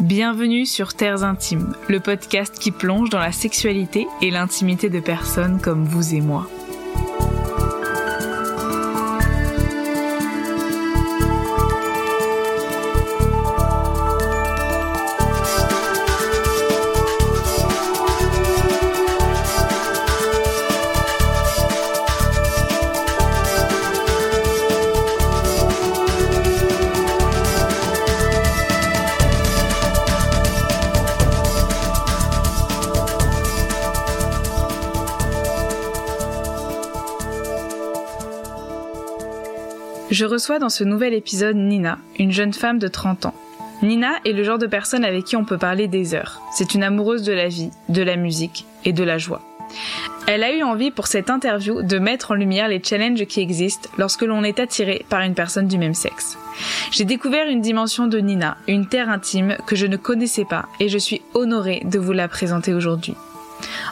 Bienvenue sur Terres Intimes, le podcast qui plonge dans la sexualité et l'intimité de personnes comme vous et moi. Je reçois dans ce nouvel épisode Nina, une jeune femme de 30 ans. Nina est le genre de personne avec qui on peut parler des heures. C'est une amoureuse de la vie, de la musique et de la joie. Elle a eu envie pour cette interview de mettre en lumière les challenges qui existent lorsque l'on est attiré par une personne du même sexe. J'ai découvert une dimension de Nina, une terre intime que je ne connaissais pas et je suis honorée de vous la présenter aujourd'hui.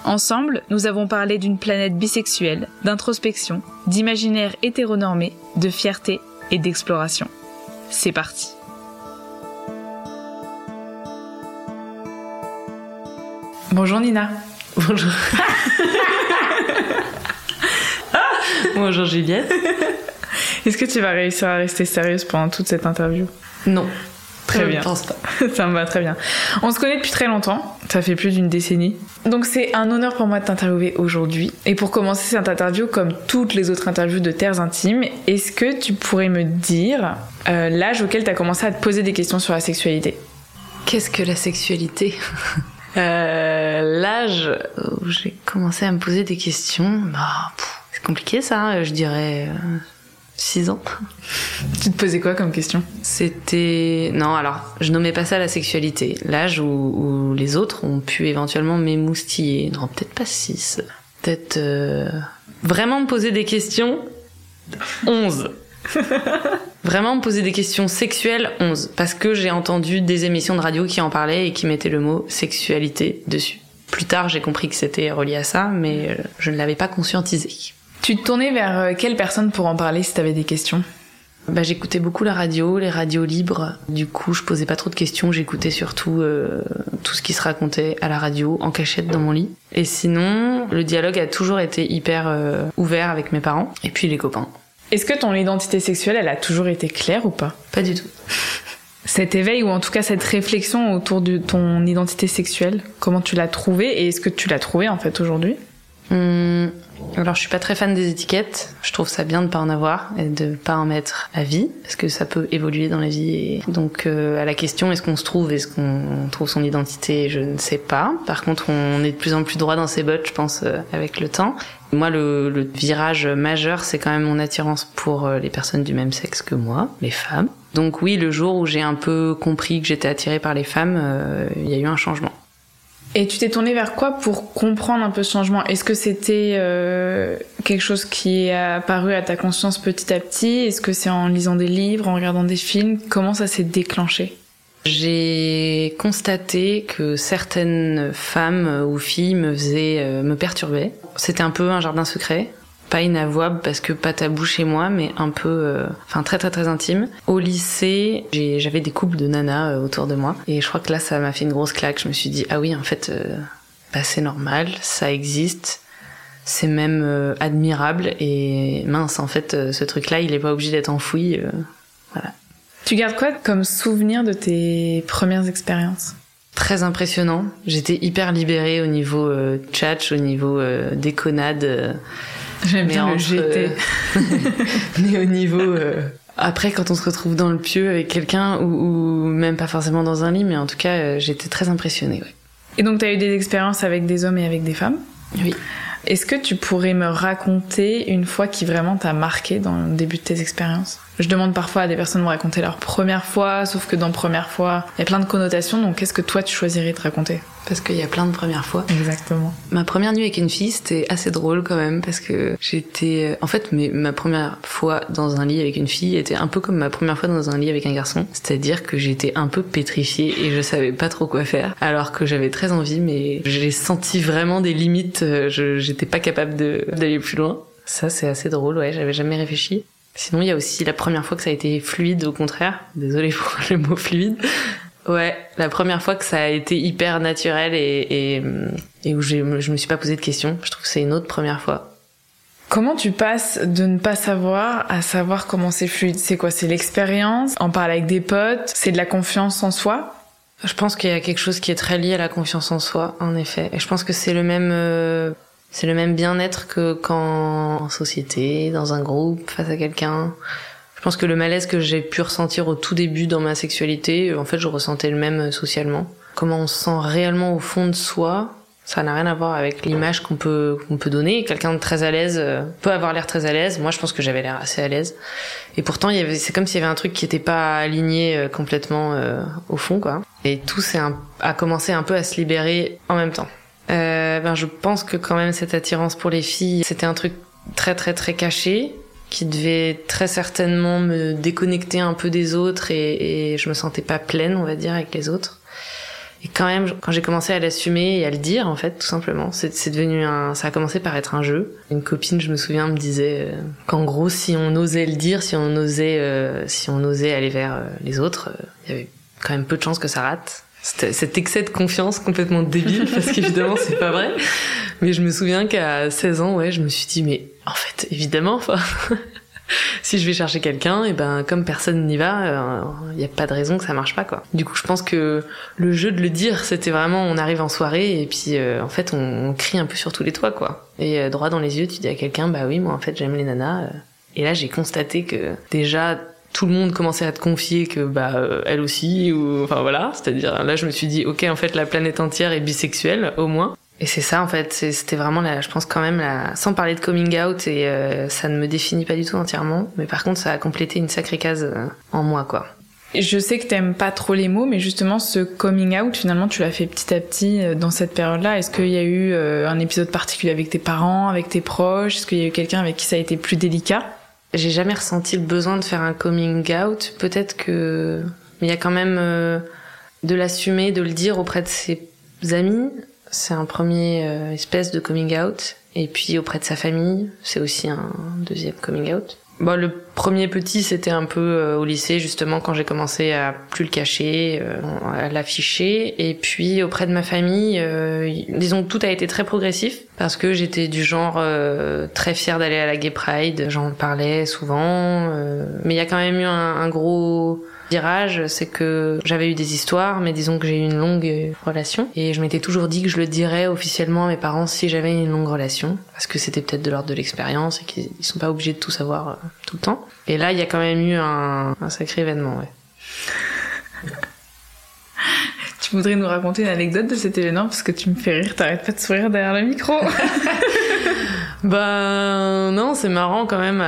Ensemble, nous avons parlé d'une planète bisexuelle, d'introspection, d'imaginaire hétéronormé, de fierté et d'exploration. C'est parti. Bonjour Nina. Bonjour. Bonjour Juliette. Est-ce que tu vas réussir à rester sérieuse pendant toute cette interview? Non. Très bien. Je pense pas. Ça me va très bien. On se connaît depuis très longtemps. Ça fait plus d'une décennie. Donc c'est un honneur pour moi de t'interviewer aujourd'hui. Et pour commencer cette interview, comme toutes les autres interviews de Terres Intimes, est-ce que tu pourrais me dire euh, l'âge auquel tu as commencé à te poser des questions sur la sexualité? Qu'est-ce que la sexualité? Euh, L'âge où j'ai commencé à me poser des questions, bah, c'est compliqué ça, hein, je dirais 6 ans. Tu te posais quoi comme question? C'était... Non, alors, je nommais pas ça la sexualité. L'âge où, où les autres ont pu éventuellement m'émoustiller. Non, peut-être pas 6. Peut-être... euh, Vraiment me poser des questions 11. Vraiment me poser des questions sexuelles 11. Parce que j'ai entendu des émissions de radio qui en parlaient et qui mettaient le mot sexualité dessus. Plus tard, j'ai compris que c'était relié à ça, mais euh, je ne l'avais pas conscientisé. Tu te tournais vers euh, quelle personne pour en parler si t'avais des questions? Bah, j'écoutais beaucoup la radio, les radios libres. Du coup, je posais pas trop de questions. J'écoutais surtout euh, tout ce qui se racontait à la radio, en cachette dans mon lit. Et sinon, le dialogue a toujours été hyper euh, ouvert avec mes parents et puis les copains. Est-ce que ton identité sexuelle, elle a toujours été claire ou pas? Pas du tout. Cet éveil ou en tout cas cette réflexion autour de ton identité sexuelle, comment tu l'as trouvée et est-ce que tu l'as trouvée en fait aujourd'hui? Hum, alors, je suis pas très fan des étiquettes. Je trouve ça bien de pas en avoir et de pas en mettre à vie, parce que ça peut évoluer dans la vie. Donc, euh, à la question, est-ce qu'on se trouve, est-ce qu'on trouve son identité, je ne sais pas. Par contre, on est de plus en plus droit dans ses bottes, je pense, euh, avec le temps. Moi, le, le virage majeur, c'est quand même mon attirance pour euh, les personnes du même sexe que moi, les femmes. Donc oui, le jour où j'ai un peu compris que j'étais attirée par les femmes, euh, il y a eu un changement. Et tu t'es tournée vers quoi pour comprendre un peu ce changement? Est-ce que c'était euh, quelque chose qui est apparu à ta conscience petit à petit? Est-ce que c'est en lisant des livres, en regardant des films? Comment ça s'est déclenché? J'ai constaté que certaines femmes ou filles me faisaient, euh, me perturbaient. C'était un peu un jardin secret. Pas inavouable parce que pas tabou chez moi, mais un peu, euh, enfin très très très intime. Au lycée, j'avais des couples de nanas euh, autour de moi, et je crois que là ça m'a fait une grosse claque. Je me suis dit ah oui en fait, euh, bah, c'est normal, ça existe, c'est même euh, admirable et mince en fait ce truc-là il est pas obligé d'être enfoui. euh, Tu gardes quoi comme souvenir de tes premières expériences? Très impressionnant. J'étais hyper libérée au niveau euh, tchatch, au niveau euh, déconnade. Euh, J'aime bien le entre, GT. euh, mais au niveau... euh, Après, quand on se retrouve dans le pieu avec quelqu'un, ou, ou même pas forcément dans un lit, mais en tout cas, euh, j'étais très impressionnée. Ouais. Et donc t'as eu des expériences avec des hommes et avec des femmes? Oui. Est-ce que tu pourrais me raconter une fois qui vraiment t'a marqué dans le début de tes expériences? Je demande parfois à des personnes de me raconter leur première fois, sauf que dans première fois, il y a plein de connotations, donc qu'est-ce que toi tu choisirais de raconter? Parce qu'il y a plein de premières fois. Exactement. Ma première nuit avec une fille, c'était assez drôle quand même, parce que j'étais... En fait, mais ma première fois dans un lit avec une fille était un peu comme ma première fois dans un lit avec un garçon. C'est-à-dire que j'étais un peu pétrifiée et je savais pas trop quoi faire, alors que j'avais très envie, mais j'ai senti vraiment des limites. euh, Je J'étais pas capable de- d'aller plus loin. Ça, c'est assez drôle, ouais, j'avais jamais réfléchi. Sinon, il y a aussi la première fois que ça a été fluide, au contraire. Désolée pour le mot fluide. Ouais, la première fois que ça a été hyper naturel et, et, où je, je me suis pas posé de questions. Je trouve que c'est une autre première fois. Comment tu passes de ne pas savoir à savoir comment c'est fluide? C'est quoi? C'est l'expérience? En parler avec des potes? C'est de la confiance en soi? Je pense qu'il y a quelque chose qui est très lié à la confiance en soi, en effet. Et je pense que c'est le même, euh, c'est le même bien-être que quand en société, dans un groupe, face à quelqu'un. Je pense que le malaise que j'ai pu ressentir au tout début dans ma sexualité, euh, en fait, je ressentais le même euh, socialement. Comment on se sent réellement au fond de soi, ça n'a rien à voir avec l'image qu'on peut qu'on peut donner. Quelqu'un de très à l'aise euh, peut avoir l'air très à l'aise. Moi, je pense que j'avais l'air assez à l'aise. Et pourtant, il y avait, c'est comme s'il y avait un truc qui n'était pas aligné complètement au fond, quoi. Et tout s'est a commencé un peu à se libérer en même temps. Euh, ben, je pense que quand même cette attirance pour les filles, c'était un truc très très très caché qui devait très certainement me déconnecter un peu des autres et, et je me sentais pas pleine, on va dire, avec les autres. Et quand même, quand j'ai commencé à l'assumer et à le dire, en fait, tout simplement, c'est devenu un, ça a commencé par être un jeu. Une copine, je me souviens, me disait euh, qu'en gros, si on osait le dire, si on osait, euh, si on osait aller vers euh, les autres, il y avait quand même peu de chances que ça rate. Cet excès de confiance complètement débile, parce qu'évidemment, c'est pas vrai. Mais je me souviens qu'à 16 ans, ouais, je me suis dit, mais en fait, évidemment, enfin, si je vais chercher quelqu'un, et ben comme personne n'y va, il euh, n'y a pas de raison que ça marche pas, quoi. Du coup, je pense que le jeu de le dire, c'était vraiment, on arrive en soirée et puis euh, en fait, on, crie un peu sur tous les toits, quoi. Et euh, droit dans les yeux, tu dis à quelqu'un, bah oui, moi en fait, j'aime les nanas. Et là, j'ai constaté que déjà tout le monde commençait à te confier que bah elle aussi ou enfin voilà. C'est à dire là je me suis dit ok en fait la planète entière est bisexuelle au moins. Et c'est ça en fait, c'était vraiment là, je pense quand même la, sans parler de coming out et euh, ça ne me définit pas du tout entièrement, mais par contre ça a complété une sacrée case euh, en moi quoi. Je sais que t'aimes pas trop les mots, mais justement ce coming out finalement tu l'as fait petit à petit euh, dans cette période-là. Est-ce qu'il y a eu un épisode particulier avec tes parents, avec tes proches? Est-ce qu'il y a eu quelqu'un avec qui ça a été plus délicat? J'ai jamais ressenti le besoin de faire un coming out. Peut-être que mais il y a quand même de l'assumer, de le dire auprès de ses amis c'est un premier euh, espèce de coming out. Et puis auprès de sa famille, c'est aussi un deuxième coming out. Bon, le premier petit, c'était un peu euh, au lycée, justement, quand j'ai commencé à plus le cacher, euh, à l'afficher. Et puis auprès de ma famille, disons que tout a été très progressif, parce que j'étais du genre très fière d'aller à la Gay Pride, j'en parlais souvent. mais il y a quand même eu un, un gros virage, c'est que j'avais eu des histoires, mais disons que j'ai eu une longue relation. Et je m'étais toujours dit que je le dirais officiellement à mes parents si j'avais une longue relation, parce que c'était peut-être de l'ordre de l'expérience et qu'ils sont pas obligés de tout savoir euh, tout le temps. Et là, il y a quand même eu un, un sacré événement, ouais. Tu voudrais nous raconter une anecdote de cet événement parce que tu me fais rire, t'arrêtes pas de sourire derrière le micro. Ben non, c'est marrant quand même.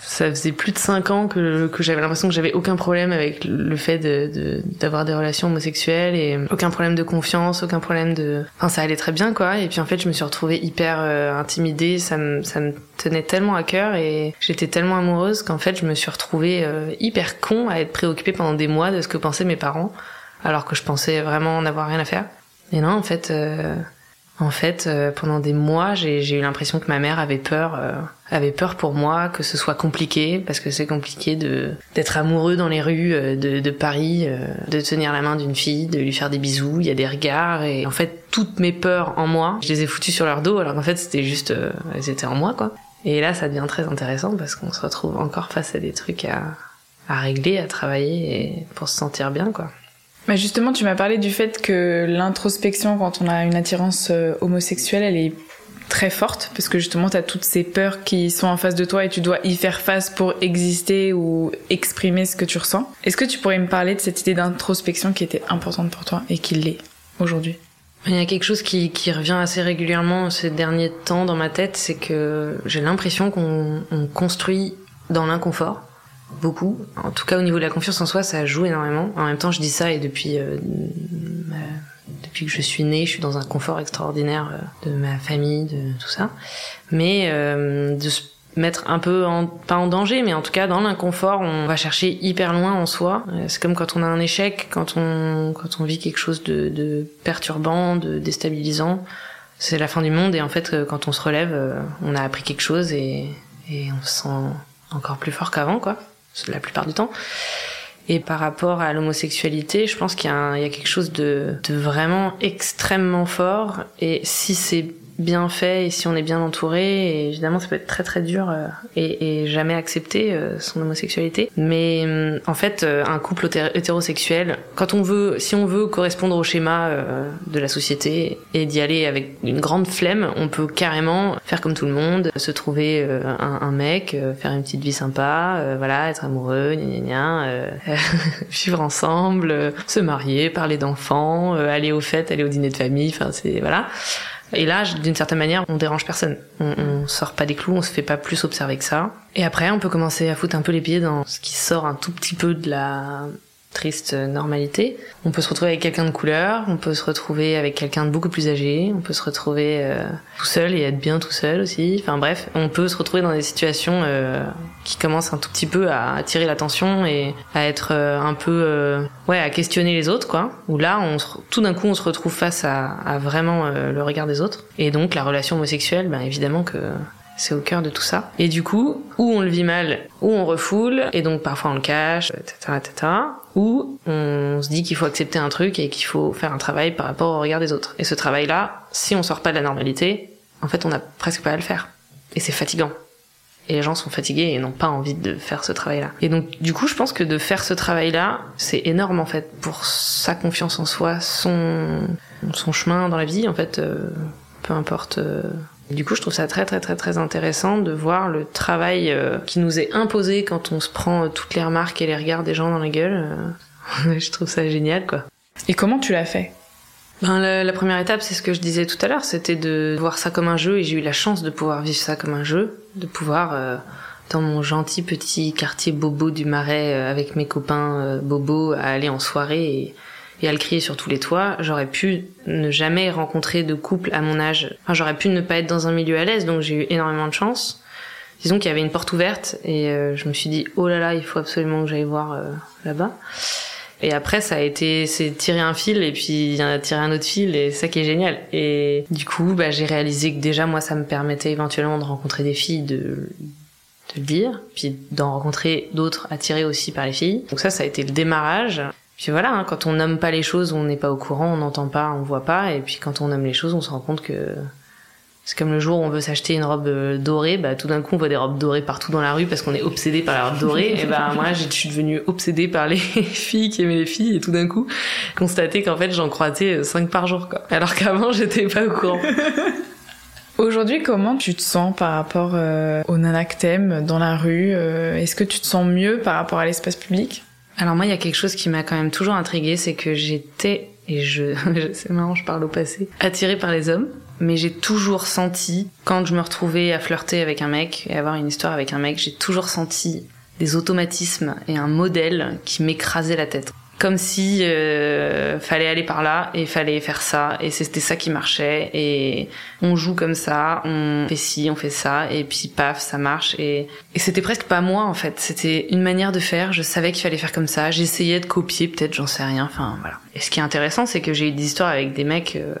Ça faisait plus de 5 ans que, que j'avais l'impression que j'avais aucun problème avec le fait de d'avoir des relations homosexuelles et aucun problème de confiance, aucun problème de. Enfin, ça allait très bien quoi. Et puis en fait, je me suis retrouvée hyper euh, intimidée. Ça me ça me tenait tellement à cœur et j'étais tellement amoureuse qu'en fait, je me suis retrouvée euh, hyper con à être préoccupée pendant des mois de ce que pensaient mes parents, alors que je pensais vraiment n'avoir rien à faire. Et non, en fait. Euh, en fait, euh, pendant des mois, j'ai eu l'impression que ma mère avait peur, euh, avait peur pour moi, que ce soit compliqué, parce que c'est compliqué de d'être amoureux dans les rues euh, de, de, Paris, de tenir la main d'une fille, de lui faire des bisous, il y a des regards, et en fait, toutes mes peurs en moi, je les ai foutues sur leur dos, alors qu'en fait, c'était juste, elles étaient en moi, quoi. Et là, ça devient très intéressant parce qu'on se retrouve encore face à des trucs à, à régler, à travailler, et pour se sentir bien, quoi. Bah justement, tu m'as parlé du fait que l'introspection, quand on a une attirance euh, homosexuelle, elle est très forte parce que justement tu as toutes ces peurs qui sont en face de toi et tu dois y faire face pour exister ou exprimer ce que tu ressens. Est-ce que tu pourrais me parler de cette idée d'introspection qui était importante pour toi et qui l'est aujourd'hui? Il y a quelque chose qui, qui, revient assez régulièrement ces derniers temps dans ma tête, c'est que j'ai l'impression qu'on construit dans l'inconfort beaucoup. En tout cas, au niveau de la confiance en soi, ça joue énormément. En même temps, je dis ça et depuis euh, depuis que je suis née, je suis dans un confort extraordinaire euh, de ma famille, de tout ça. Mais euh, de se mettre un peu en, pas en danger, mais en tout cas dans l'inconfort, on va chercher hyper loin en soi. C'est comme quand on a un échec, quand on quand on vit quelque chose de, de perturbant, de déstabilisant. C'est la fin du monde et en fait, quand on se relève, on a appris quelque chose et, et on se sent encore plus fort qu'avant, quoi la plupart du temps. Et par rapport à l'homosexualité, je pense qu'il y, a quelque chose de vraiment extrêmement fort. Et si c'est bien fait et si on est bien entouré, évidemment ça peut être très très dur euh, et, et, jamais accepter euh, son homosexualité. Mais euh, en fait, un couple hétérosexuel, quand on veut, si on veut correspondre au schéma de la société et d'y aller avec une grande flemme, on peut carrément faire comme tout le monde, se trouver un, un, mec, faire une petite vie sympa, voilà, être amoureux, gna gna gna, vivre ensemble, se marier, parler d'enfants, aller aux fêtes, aller au dîner de famille, enfin c'est voilà. Et là, d'une certaine manière, on dérange personne. On, sort pas des clous, on se fait pas plus observer que ça. Et après, on peut commencer à foutre un peu les pieds dans ce qui sort un tout petit peu de la triste normalité. On peut se retrouver avec quelqu'un de couleur, on peut se retrouver avec quelqu'un de beaucoup plus âgé, on peut se retrouver euh, tout seul et être bien tout seul aussi. Enfin bref, on peut se retrouver dans des situations euh, qui commencent un tout petit peu à attirer l'attention et à être euh, un peu ouais à questionner les autres quoi. Où là, on tout d'un coup, on se retrouve face à, à vraiment le regard des autres. Et donc la relation homosexuelle, ben évidemment que c'est au cœur de tout ça. Et du coup, où on le vit mal, ou on refoule, et donc parfois on le cache, etc., etc. Ou on se dit qu'il faut accepter un truc et qu'il faut faire un travail par rapport au regard des autres. Et ce travail-là, si on sort pas de la normalité, en fait, on n'a presque pas à le faire. Et c'est fatigant. Et les gens sont fatigués et n'ont pas envie de faire ce travail-là. Et donc, du coup, je pense que de faire ce travail-là, c'est énorme, en fait, pour sa confiance en soi, son, son chemin dans la vie, en fait, euh, peu importe euh, du coup, je trouve ça très très très très intéressant de voir le travail euh, qui nous est imposé quand on se prend euh, toutes les remarques et les regards des gens dans la gueule. Euh. je trouve ça génial, quoi. Et comment tu l'as fait? Ben, la, première étape, c'est ce que je disais tout à l'heure, c'était de voir ça comme un jeu, et j'ai eu la chance de pouvoir vivre ça comme un jeu, de pouvoir, dans mon gentil petit quartier bobo du Marais, avec mes copains bobo, aller en soirée et et à le crier sur tous les toits, j'aurais pu ne jamais rencontrer de couple à mon âge. Enfin, j'aurais pu ne pas être dans un milieu à l'aise, donc j'ai eu énormément de chance. Disons qu'il y avait une porte ouverte et euh, je me suis dit oh là là, il faut absolument que j'aille voir euh, là-bas. Et après, ça a été, c'est tirer un fil et puis tirer un autre fil et ça qui est génial. Et du coup, bah, j'ai réalisé que déjà moi, ça me permettait éventuellement de rencontrer des filles, de, de le dire, puis d'en rencontrer d'autres attirées aussi par les filles. Donc ça, ça a été le démarrage. Puis voilà, hein, quand on nomme pas les choses, on n'est pas au courant, on n'entend pas, on voit pas, et puis quand on nomme les choses, on se rend compte que c'est comme le jour où on veut s'acheter une robe euh, dorée, bah tout d'un coup on voit des robes dorées partout dans la rue parce qu'on est obsédé par la robe dorée. et bah moi je suis devenue obsédée par les filles qui aimaient les filles et tout d'un coup constater qu'en fait j'en croisais 5 euh, par jour quoi. Alors qu'avant j'étais pas au courant. Aujourd'hui, comment tu te sens par rapport euh, aux nanas dans la rue Est-ce que tu te sens mieux par rapport à l'espace public? Alors moi, il y a quelque chose qui m'a quand même toujours intriguée, c'est que j'étais, et je, c'est marrant, je parle au passé, attirée par les hommes, mais j'ai toujours senti, quand je me retrouvais à flirter avec un mec et avoir une histoire avec un mec, j'ai toujours senti des automatismes et un modèle qui m'écrasait la tête comme si euh, fallait aller par là et fallait faire ça. Et c'était ça qui marchait. Et on joue comme ça on fait ci on fait ça. Et puis paf ça marche. Et, et c'était presque pas moi en fait. C'était une manière de faire. Je savais qu'il fallait faire comme ça. J'essayais de copier peut-être j'en sais rien. Enfin voilà. Et ce qui est intéressant c'est que j'ai eu des histoires avec des mecs euh,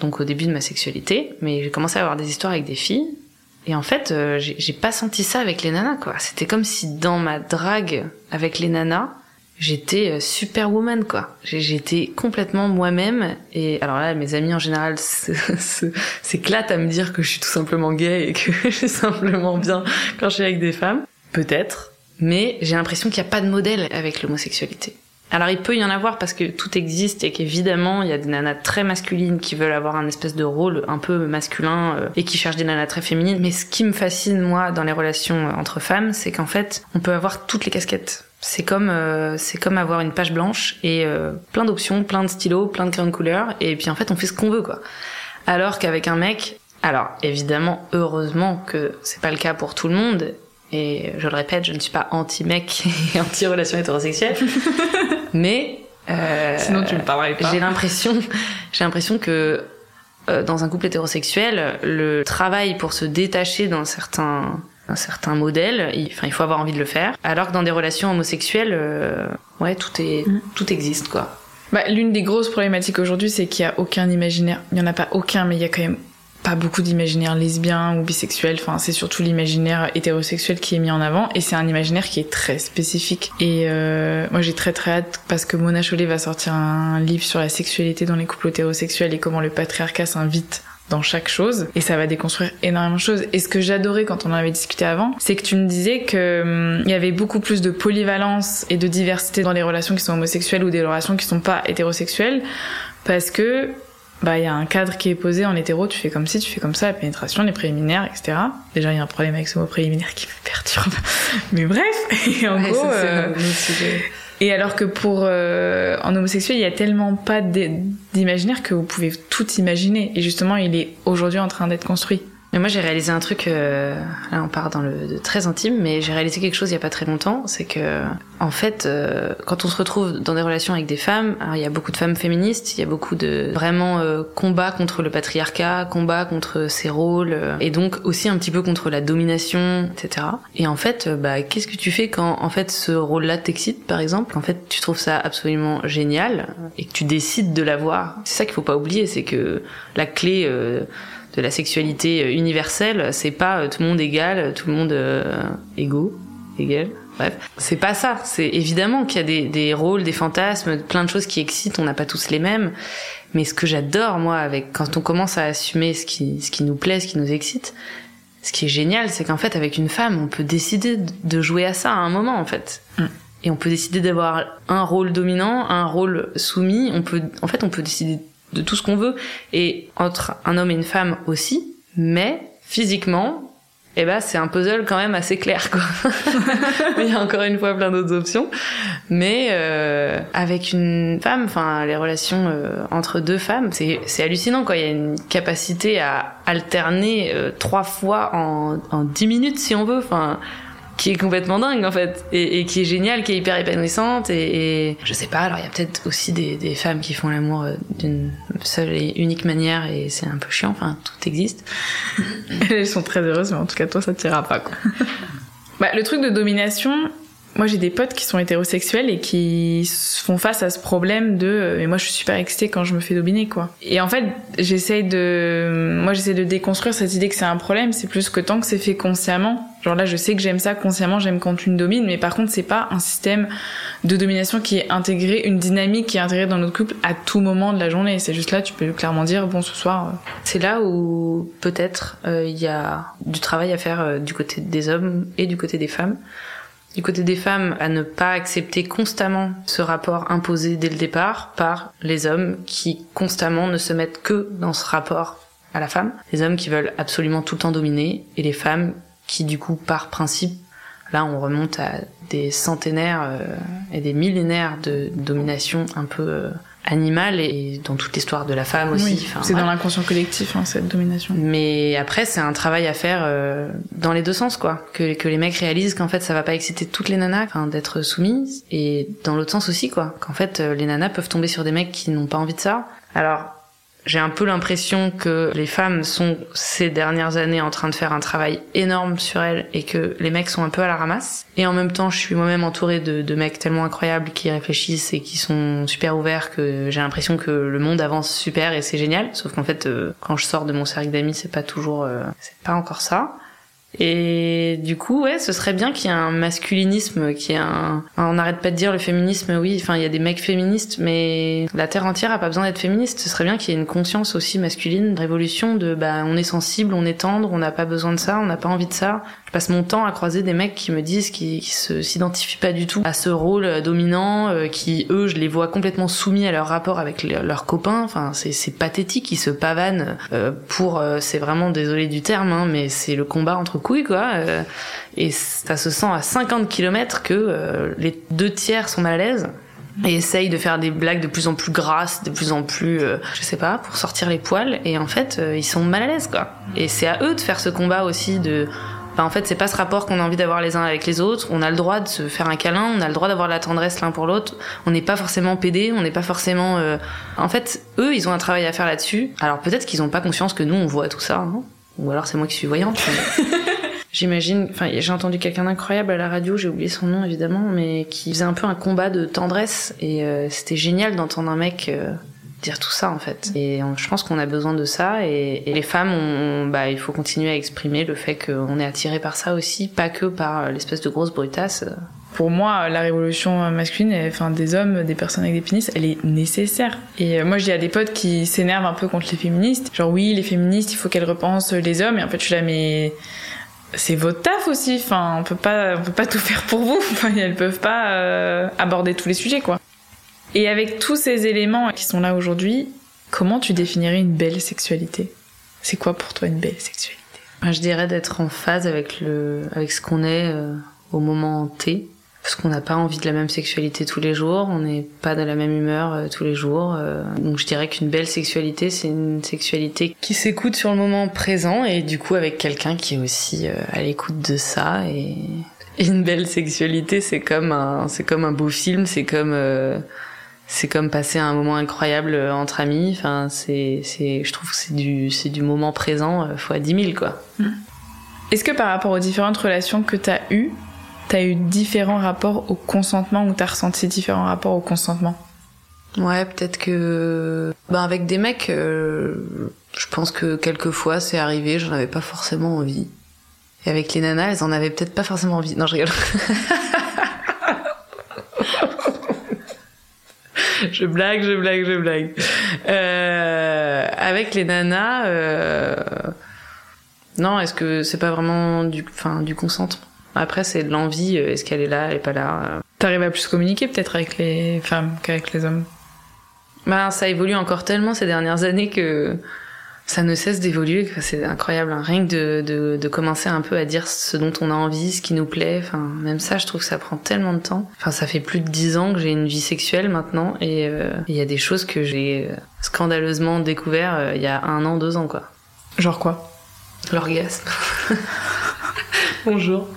donc au début de ma sexualité. Mais j'ai commencé à avoir des histoires avec des filles. Et en fait, euh, j'ai pas senti ça avec les nanas, quoi. C'était comme si dans ma drague avec les nanas, j'étais euh, superwoman quoi. J'étais complètement moi-même et alors là mes amis en général s'éclatent à me dire que je suis tout simplement gay et que je suis simplement bien quand je suis avec des femmes. Peut-être, mais j'ai l'impression qu'il n'y a pas de modèle avec l'homosexualité. Alors il peut y en avoir parce que tout existe et qu'évidemment il y a des nanas très masculines qui veulent avoir un espèce de rôle un peu masculin euh, et qui cherchent des nanas très féminines. Mais ce qui me fascine moi dans les relations entre femmes, c'est qu'en fait on peut avoir toutes les casquettes. C'est comme euh, c'est comme avoir une page blanche et euh, plein d'options, plein de stylos, plein de crayons de couleur et puis en fait on fait ce qu'on veut quoi. Alors qu'avec un mec, alors évidemment heureusement que c'est pas le cas pour tout le monde et je le répète, je ne suis pas anti-mec et anti-relation hétérosexuelle, mais euh, sinon tu me parlerais pas. J'ai l'impression j'ai l'impression que euh, dans un couple hétérosexuel, le travail pour se détacher d'un certain un certain modèle. Il, enfin, il faut avoir envie de le faire. Alors que dans des relations homosexuelles, euh, ouais, tout est, mm. tout existe, quoi. Bah, l'une des grosses problématiques aujourd'hui, c'est qu'il y a aucun imaginaire. Il y en a pas aucun, mais il y a quand même pas beaucoup d'imaginaire lesbien ou bisexuel, enfin c'est surtout l'imaginaire hétérosexuel qui est mis en avant et c'est un imaginaire qui est très spécifique. Et euh, moi j'ai très très hâte parce que Mona Chollet va sortir un livre sur la sexualité dans les couples hétérosexuels et comment le patriarcat s'invite dans chaque chose et ça va déconstruire énormément de choses. Et ce que j'adorais quand on en avait discuté avant, c'est que tu me disais que hum, il y avait beaucoup plus de polyvalence et de diversité dans les relations qui sont homosexuelles ou des relations qui sont pas hétérosexuelles parce que bah il y a un cadre qui est posé en hétéro, tu fais comme si, tu fais comme ça, la pénétration, les préliminaires, etc. Déjà il y a un problème avec ce mot préliminaire qui me perturbe, mais bref. Et en gros, euh, et alors que pour euh, en homosexuel, il y a tellement pas d'imaginaire que vous pouvez tout imaginer. Et justement, il est aujourd'hui en train d'être construit. Mais moi, j'ai réalisé un truc. Euh, là, on part dans le de très intime, mais j'ai réalisé quelque chose il y a pas très longtemps. C'est que, en fait, euh, quand on se retrouve dans des relations avec des femmes, alors il y a beaucoup de femmes féministes, il y a beaucoup de vraiment euh, combat contre le patriarcat, combat contre ses rôles, euh, et donc aussi un petit peu contre la domination, etc. Et en fait, euh, bah, qu'est-ce que tu fais quand, en fait, ce rôle-là t'excite, par exemple? En fait, tu trouves ça absolument génial et que tu décides de l'avoir? C'est ça qu'il faut pas oublier, c'est que la clé de la sexualité euh, universelle, c'est pas euh, tout le monde égal, tout le monde euh, égaux, égal. Bref, c'est pas ça. C'est évidemment qu'il y a des, des, rôles, des fantasmes, plein de choses qui excitent. On n'a pas tous les mêmes. Mais ce que j'adore moi, avec quand on commence à assumer ce qui, ce qui nous plaît, ce qui nous excite, ce qui est génial, c'est qu'en fait, avec une femme, on peut décider de jouer à ça à un moment, en fait. Mm. Et on peut décider d'avoir un rôle dominant, un rôle soumis. On peut, en fait, on peut décider de tout ce qu'on veut, et entre un homme et une femme aussi, mais physiquement, eh ben c'est un puzzle quand même assez clair quoi. Il y a encore une fois plein d'autres options, mais euh, avec une femme, enfin les relations euh, entre deux femmes, c'est c'est hallucinant quoi. Il y a une capacité à alterner euh, trois fois en en dix minutes si on veut. Enfin qui est complètement dingue en fait et, et, qui est géniale, qui est hyper épanouissante et, et je sais pas. Alors il y a peut-être aussi des, des, femmes qui font l'amour euh, d'une seule et unique manière et c'est un peu chiant. Enfin tout existe. Elles sont très heureuses, mais en tout cas toi ça t'ira pas quoi. bah, le truc de domination, moi j'ai des potes qui sont hétérosexuels et qui font face à ce problème de euh, mais moi je suis super excitée quand je me fais dominer quoi. Et en fait, j'essaye de moi j'essaie de déconstruire cette idée que c'est un problème, c'est plus que tant que c'est fait consciemment. Genre là, je sais que j'aime ça consciemment, j'aime quand tu me domines, mais par contre, c'est pas un système de domination qui est intégré, une dynamique qui est intégrée dans notre couple à tout moment de la journée. C'est juste là, tu peux clairement dire bon ce soir. Euh, c'est là où peut-être euh, il y a du travail à faire du côté des hommes et du côté des femmes du côté des femmes à ne pas accepter constamment ce rapport imposé dès le départ par les hommes qui constamment ne se mettent que dans ce rapport à la femme. Les hommes qui veulent absolument tout le temps dominer et les femmes qui du coup par principe là on remonte à des centenaires euh, et des millénaires de domination un peu euh, animal et dans toute l'histoire de la femme aussi. c'est dans l'inconscient collectif hein, cette domination. Mais après c'est un travail à faire euh, dans les deux sens quoi, que, que les mecs réalisent qu'en fait ça va pas exciter toutes les nanas d'être soumises et dans l'autre sens aussi quoi, qu'en fait euh, les nanas peuvent tomber sur des mecs qui n'ont pas envie de ça. Alors j'ai un peu l'impression que les femmes sont ces dernières années en train de faire un travail énorme sur elles et que les mecs sont un peu à la ramasse. Et en même temps, je suis moi-même entourée de, de, mecs tellement incroyables qui réfléchissent et qui sont super ouverts que j'ai l'impression que le monde avance super et c'est génial. Sauf qu'en fait, euh, quand je sors de mon cercle d'amis, c'est pas toujours, euh, c'est pas encore ça. Et du coup, ouais, ce serait bien qu'il y ait un masculinisme, qu'il y ait un... On n'arrête pas de dire le féminisme, oui, enfin, il y a des mecs féministes, mais la Terre entière a pas besoin d'être féministe. Ce serait bien qu'il y ait une conscience aussi masculine, une révolution de, bah, on est sensible, on est tendre, on n'a pas besoin de ça, on n'a pas envie de ça. Je passe mon temps à croiser des mecs qui me disent qu'ils qui s'identifient pas du tout à ce rôle dominant, euh, qui, eux, je les vois complètement soumis à leur rapport avec leurs copains. Enfin, c'est pathétique, ils se pavanent euh, pour, euh, c'est vraiment désolé du terme, hein, mais c'est le combat entre couilles quoi. Euh, et ça se sent à 50 km que euh, les deux tiers sont mal à l'aise et essayent de faire des blagues de plus en plus grasses, de plus en plus, euh, je sais pas, pour sortir les poils. Et en fait, ils sont mal à l'aise, quoi. Et c'est à eux de faire ce combat aussi de. Bah, en fait, c'est pas ce rapport qu'on a envie d'avoir les uns avec les autres. On a le droit de se faire un câlin, on a le droit d'avoir la tendresse l'un pour l'autre. On n'est pas forcément pédé, on n'est pas forcément. En fait, eux, ils ont un travail à faire là-dessus. Alors peut-être qu'ils ont pas conscience que nous, on voit tout ça. Hein. Ou alors c'est moi qui suis voyante. J'imagine, enfin, j'ai entendu quelqu'un d'incroyable à la radio, j'ai oublié son nom évidemment, mais qui faisait un peu un combat de tendresse et euh, c'était génial d'entendre un mec euh, dire tout ça en fait. Et je pense qu'on a besoin de ça et, les femmes, bah, il faut continuer à exprimer le fait qu'on est attiré par ça aussi, pas que par l'espèce de grosse brutasse. Pour moi, la révolution masculine, enfin des hommes, des personnes avec des pénis, elle est nécessaire. Et moi, je dis à des potes qui s'énervent un peu contre les féministes, genre oui, les féministes, il faut qu'elles repensent les hommes. Et en fait, je suis là, mais c'est votre taf aussi. Enfin, on peut pas, on peut pas tout faire pour vous. Enfin, elles peuvent pas euh, aborder tous les sujets, quoi. Et avec tous ces éléments qui sont là aujourd'hui, comment tu définirais une belle sexualité? C'est quoi pour toi une belle sexualité? Je dirais d'être en phase avec le, avec ce qu'on est euh, au moment T parce qu'on n'a pas envie de la même sexualité tous les jours, on n'est pas de la même humeur euh, tous les jours. Euh. donc je dirais qu'une belle sexualité, c'est une sexualité qui s'écoute sur le moment présent et du coup avec quelqu'un qui est aussi à l'écoute de ça. Et, une belle sexualité, c'est comme un, c'est comme un beau film, c'est comme c'est comme passer un moment incroyable entre amis. Enfin, c'est, c'est, je trouve que c'est du, c'est du moment présent fois dix mille quoi. Mmh. Est-ce que par rapport aux différentes relations que tu as eues, t'as eu différents rapports au consentement ou t'as ressenti différents rapports au consentement? Ouais, peut-être que ben avec des mecs, euh, je pense que quelquefois c'est arrivé, j'en avais pas forcément envie. Et avec les nanas, elles en avaient peut-être pas forcément envie. Non, je rigole. je blague, je blague, je blague. Euh, avec les nanas, euh... non, est-ce que c'est pas vraiment du, enfin, du consentement? Après, c'est de l'envie. Euh, est-ce qu'elle est là Elle est pas là euh. T'arrives à plus communiquer peut-être avec les femmes qu'avec les hommes? Bah, ça évolue encore tellement ces dernières années que ça ne cesse d'évoluer. C'est incroyable. Hein. Rien que de, de, commencer un peu à dire ce dont on a envie, ce qui nous plaît. Enfin, même ça, je trouve que ça prend tellement de temps. Enfin, ça fait plus de dix ans que j'ai une vie sexuelle maintenant, et euh, il y a des choses que j'ai scandaleusement découvert il y a un an, deux ans, quoi. Genre quoi? L'orgasme. Bonjour.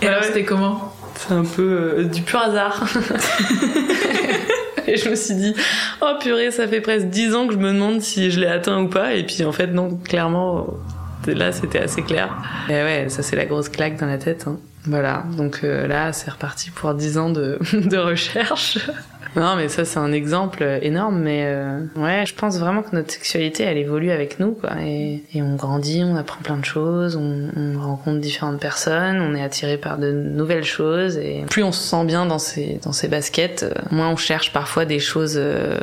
Et alors, c'était comment? C'est un peu euh, du pur hasard. et je me suis dit, oh purée, ça fait presque 10 ans que je me demande si je l'ai atteint ou pas. Et puis en fait, non, clairement, euh, là, c'était assez clair. Et ouais, ça, c'est la grosse claque dans la tête. Hein. Voilà, donc euh, là, c'est reparti pour 10 ans de, de recherche. Non, mais ça, c'est un exemple énorme. Mais euh, ouais, je pense vraiment que notre sexualité, elle évolue avec nous, quoi. Et, et on grandit, on apprend plein de choses, on, on, rencontre différentes personnes, on est attiré par de nouvelles choses. Et plus on se sent bien dans ces, dans ces baskets, euh, moins on cherche parfois des choses euh,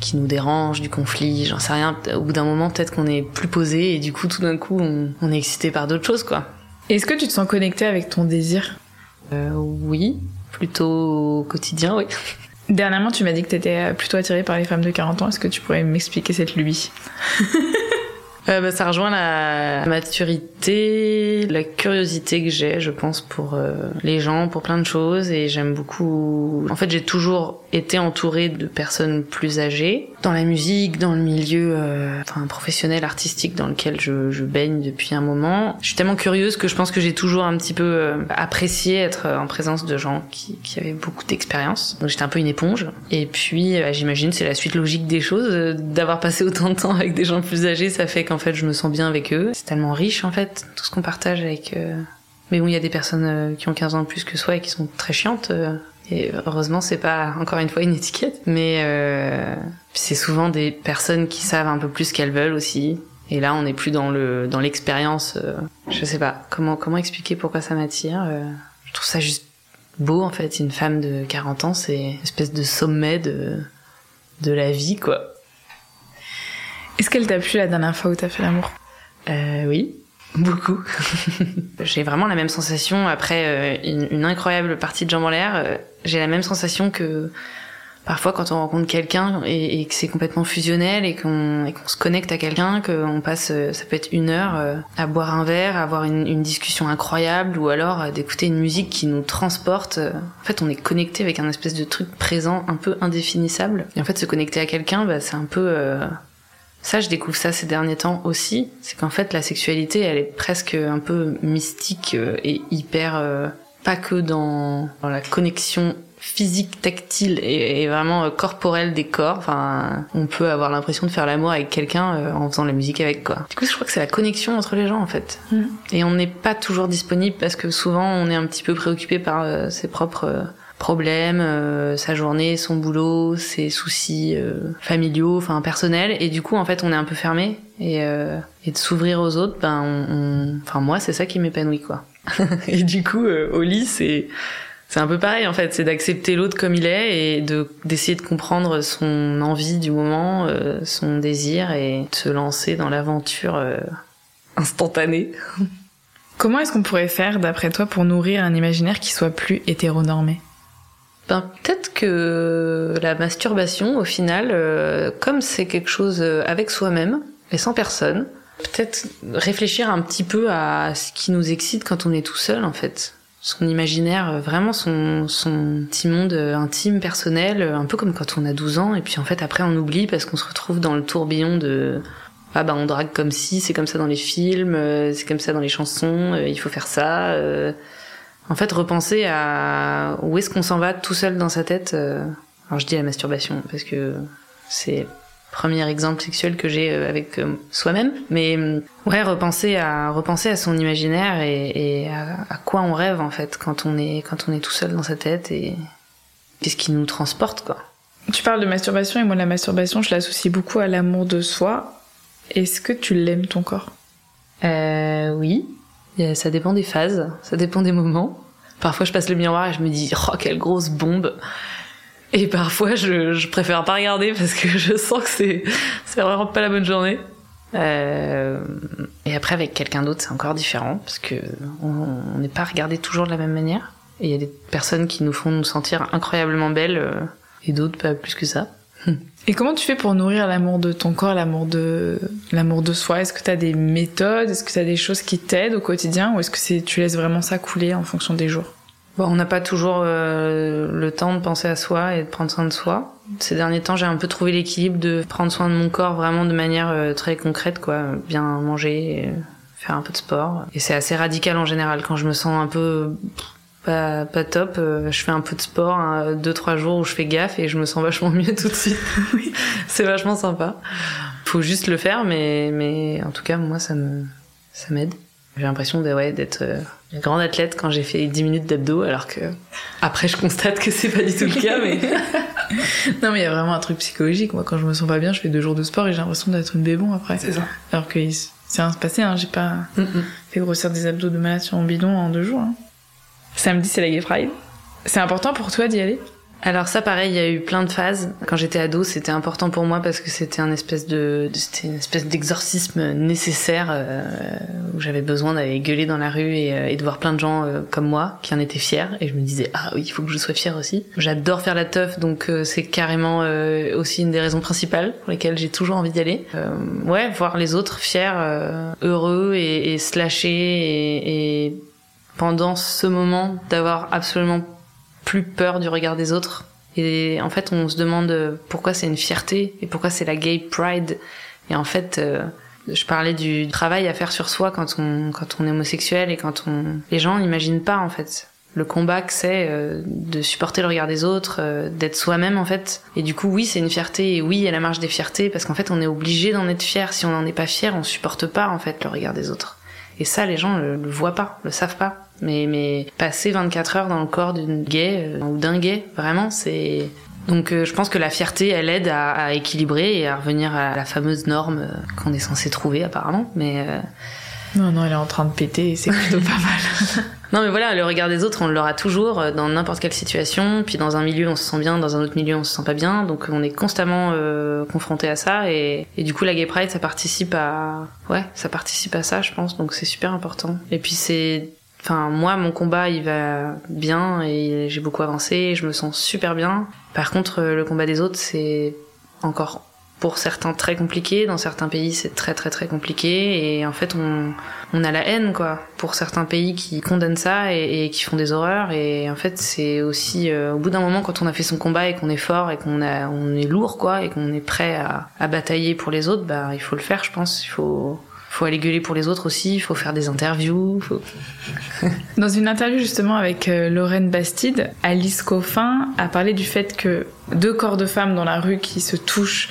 qui nous dérangent, du conflit, j'en sais rien. Au bout d'un moment, peut-être qu'on est plus posé et du coup, tout d'un coup, on, on est excité par d'autres choses, quoi. Est-ce que tu te sens connecté avec ton désir? Euh, Oui, plutôt au quotidien, oui. Dernièrement, tu m'as dit que tu étais plutôt attirée par les femmes de 40 ans. Est-ce que tu pourrais m'expliquer cette lubie euh, bah, ça rejoint la maturité, la curiosité que j'ai, je pense, pour euh, les gens, pour plein de choses. Et j'aime beaucoup. En fait, j'ai toujours été entourée de personnes plus âgées dans la musique, dans le milieu euh, enfin, professionnel, artistique dans lequel je, baigne depuis un moment. Je suis tellement curieuse que je pense que j'ai toujours un petit peu euh, apprécié être en présence de gens qui, qui avaient beaucoup d'expérience. Donc j'étais un peu une éponge. Et puis, j'imagine, c'est la suite logique des choses. D'avoir passé autant de temps avec des gens plus âgés, ça fait qu'en fait, je me sens bien avec eux. C'est tellement riche, en fait, tout ce qu'on partage avec... Mais bon, il y a des personnes qui ont 15 ans de plus que soi et qui sont très chiantes. Et heureusement, c'est pas encore une fois une étiquette, mais euh, c'est souvent des personnes qui savent un peu plus ce qu'elles veulent aussi. Et là, on n'est plus dans le dans l'expérience. Euh, je sais pas comment comment expliquer pourquoi ça m'attire. Euh, je trouve ça juste beau en fait. Une femme de 40 ans, c'est une espèce de sommet de de la vie, quoi. Est-ce qu'elle t'a plu la dernière fois où t'as fait l'amour? Euh, Oui. Beaucoup. j'ai vraiment la même sensation après euh, une, incroyable partie de jambes en l'air. Euh, j'ai la même sensation que parfois quand on rencontre quelqu'un et, que c'est complètement fusionnel et qu'on se connecte à quelqu'un, qu'on passe, euh, ça peut être une heure à boire un verre, à avoir une, une discussion incroyable ou alors d'écouter une musique qui nous transporte. En fait, on est connecté avec un espèce de truc présent un peu indéfinissable. Et en fait, se connecter à quelqu'un, bah, c'est un peu ça, je découvre ça ces derniers temps aussi. C'est qu'en fait, la sexualité, elle est presque un peu mystique euh, et hyper, euh, pas que dans, dans la connexion physique, tactile et, vraiment euh, corporelle des corps. Enfin, on peut avoir l'impression de faire l'amour avec quelqu'un euh, en faisant de la musique avec quoi. Du coup, je crois que c'est la connexion entre les gens en fait. Mm. Et on n'est pas toujours disponible parce que souvent on est un petit peu préoccupé par euh, ses propres problèmes, sa journée, son boulot, ses soucis familiaux, enfin personnels. Et du coup, en fait, on est un peu fermé et, et de s'ouvrir aux autres, ben, on, enfin moi, c'est ça qui m'épanouit quoi. et du coup, au lit, c'est c'est un peu pareil en fait, c'est d'accepter l'autre comme il est et de d'essayer de comprendre son envie du moment, euh, son désir et de se lancer dans l'aventure euh, instantanée. Comment est-ce qu'on pourrait faire d'après toi pour nourrir un imaginaire qui soit plus hétéronormé? Ben, peut-être que la masturbation, au final, euh, comme c'est quelque chose avec soi-même et sans personne, peut-être réfléchir un petit peu à ce qui nous excite quand on est tout seul, en fait son imaginaire, euh, vraiment son, petit monde euh, intime, personnel, euh, un peu comme quand on a 12 ans, et puis en fait après on oublie parce qu'on se retrouve dans le tourbillon de ah bah on drague comme si, c'est comme ça dans les films, c'est comme ça dans les chansons, il faut faire ça. En fait, repenser à où est-ce qu'on s'en va tout seul dans sa tête. Alors je dis la masturbation parce que c'est premier exemple sexuel que j'ai euh, avec euh, soi-même. Mais euh, ouais, repenser à repenser à son imaginaire et, à, quoi on rêve en fait quand on est quand on est tout seul dans sa tête et qu'est-ce qui nous transporte quoi. Tu parles de masturbation et moi la masturbation je l'associe beaucoup à l'amour de soi. Est-ce que tu l'aimes ton corps? Euh, Oui, ça dépend des phases, ça dépend des moments. Parfois je passe le miroir et je me dis oh quelle grosse bombe. Et parfois, je, je, préfère pas regarder parce que je sens que c'est, c'est vraiment pas la bonne journée. Euh, et après, avec quelqu'un d'autre, c'est encore différent parce que on n'est pas regardé toujours de la même manière. Et il y a des personnes qui nous font nous sentir incroyablement belles euh, et d'autres pas plus que ça. Et comment tu fais pour nourrir l'amour de ton corps, l'amour de l'amour de soi? Est-ce que tu as des méthodes? Est-ce que tu as des choses qui t'aident au quotidien? Ou est-ce que c'est tu laisses vraiment ça couler en fonction des jours? Bon, on n'a pas toujours euh, le temps de penser à soi et de prendre soin de soi. Ces derniers temps, j'ai un peu trouvé l'équilibre de prendre soin de mon corps vraiment de manière euh, très concrète, quoi. Bien manger, faire un peu de sport. Et c'est assez radical en général. Quand je me sens un peu pas, pas top, euh, je fais un peu de sport, hein, deux trois jours où je fais gaffe et je me sens vachement mieux tout de suite. oui, c'est vachement sympa. Faut juste le faire, mais mais en tout cas moi ça me ça m'aide. J'ai l'impression de, ouais, d'être euh, une grande athlète quand j'ai fait 10 minutes d'abdos, alors que après je constate que c'est pas du tout le cas, mais. non, mais il y a vraiment un truc psychologique. Moi, quand je me sens pas bien, je fais deux jours de sport et j'ai l'impression d'être une bébon après. C'est ça. Alors que c'est rien se passé, hein. J'ai pas fait grossir des abdos de malade sur mon bidon en deux jours. Hein. Samedi, c'est la Gay Pride. C'est important pour toi d'y aller? Alors ça pareil, il y a eu plein de phases. Quand j'étais ado, c'était important pour moi parce que c'était un espèce de, c'était une espèce d'exorcisme nécessaire euh, où j'avais besoin d'aller gueuler dans la rue et, euh, de voir plein de gens euh, comme moi qui en étaient fiers et je me disais ah oui, il faut que je sois fière aussi. J'adore faire la teuf donc c'est carrément aussi une des raisons principales pour lesquelles j'ai toujours envie d'y aller. ouais, voir les autres fiers, heureux et, et et, et pendant ce moment d'avoir absolument plus peur du regard des autres. Et en fait, on se demande pourquoi c'est une fierté et pourquoi c'est la gay pride. Et en fait, euh, je parlais du travail à faire sur soi quand on quand on est homosexuel et quand on les gens n'imaginent pas en fait le combat que c'est euh, de supporter le regard des autres, euh, d'être soi-même en fait. Et du coup, oui, c'est une fierté et oui, il y a la marge des fiertés parce qu'en fait, on est obligé d'en être fier. Si on n'en est pas fier, on supporte pas en fait le regard des autres. Et ça, les gens le, le voient pas, le savent pas. Mais, mais passer 24 heures dans le corps d'une gay euh, ou d'un gay, vraiment, c'est. Donc euh, je pense que la fierté, elle aide à, à, équilibrer et à revenir à la fameuse norme euh, qu'on est censé trouver apparemment. Mais non, non, elle est en train de péter et c'est plutôt pas mal. Non, mais voilà, le regard des autres, on l'aura toujours dans n'importe quelle situation. Puis dans un milieu, on se sent bien, dans un autre milieu, on se sent pas bien. Donc on est constamment euh, confronté à ça. Et, et, du coup, la Gay Pride, ça participe à, ouais, ça participe à ça, je pense. Donc c'est super important. Et puis c'est Enfin, moi, mon combat, il va bien et j'ai beaucoup avancé, je me sens super bien. Par contre, le combat des autres, c'est encore pour certains très compliqué. Dans certains pays, c'est très très très compliqué. Et en fait, on, on a la haine, quoi, pour certains pays qui condamnent ça et, qui font des horreurs. Et en fait, c'est aussi euh, au bout d'un moment, quand on a fait son combat et qu'on est fort et qu'on a, on est lourd, quoi, et qu'on est prêt à, à batailler pour les autres, bah, il faut le faire, je pense. Il faut faut aller gueuler pour les autres aussi, il faut faire des interviews. Dans une interview justement avec euh, Lorraine Bastide, Alice Coffin a parlé du fait que deux corps de femmes dans la rue qui se touchent,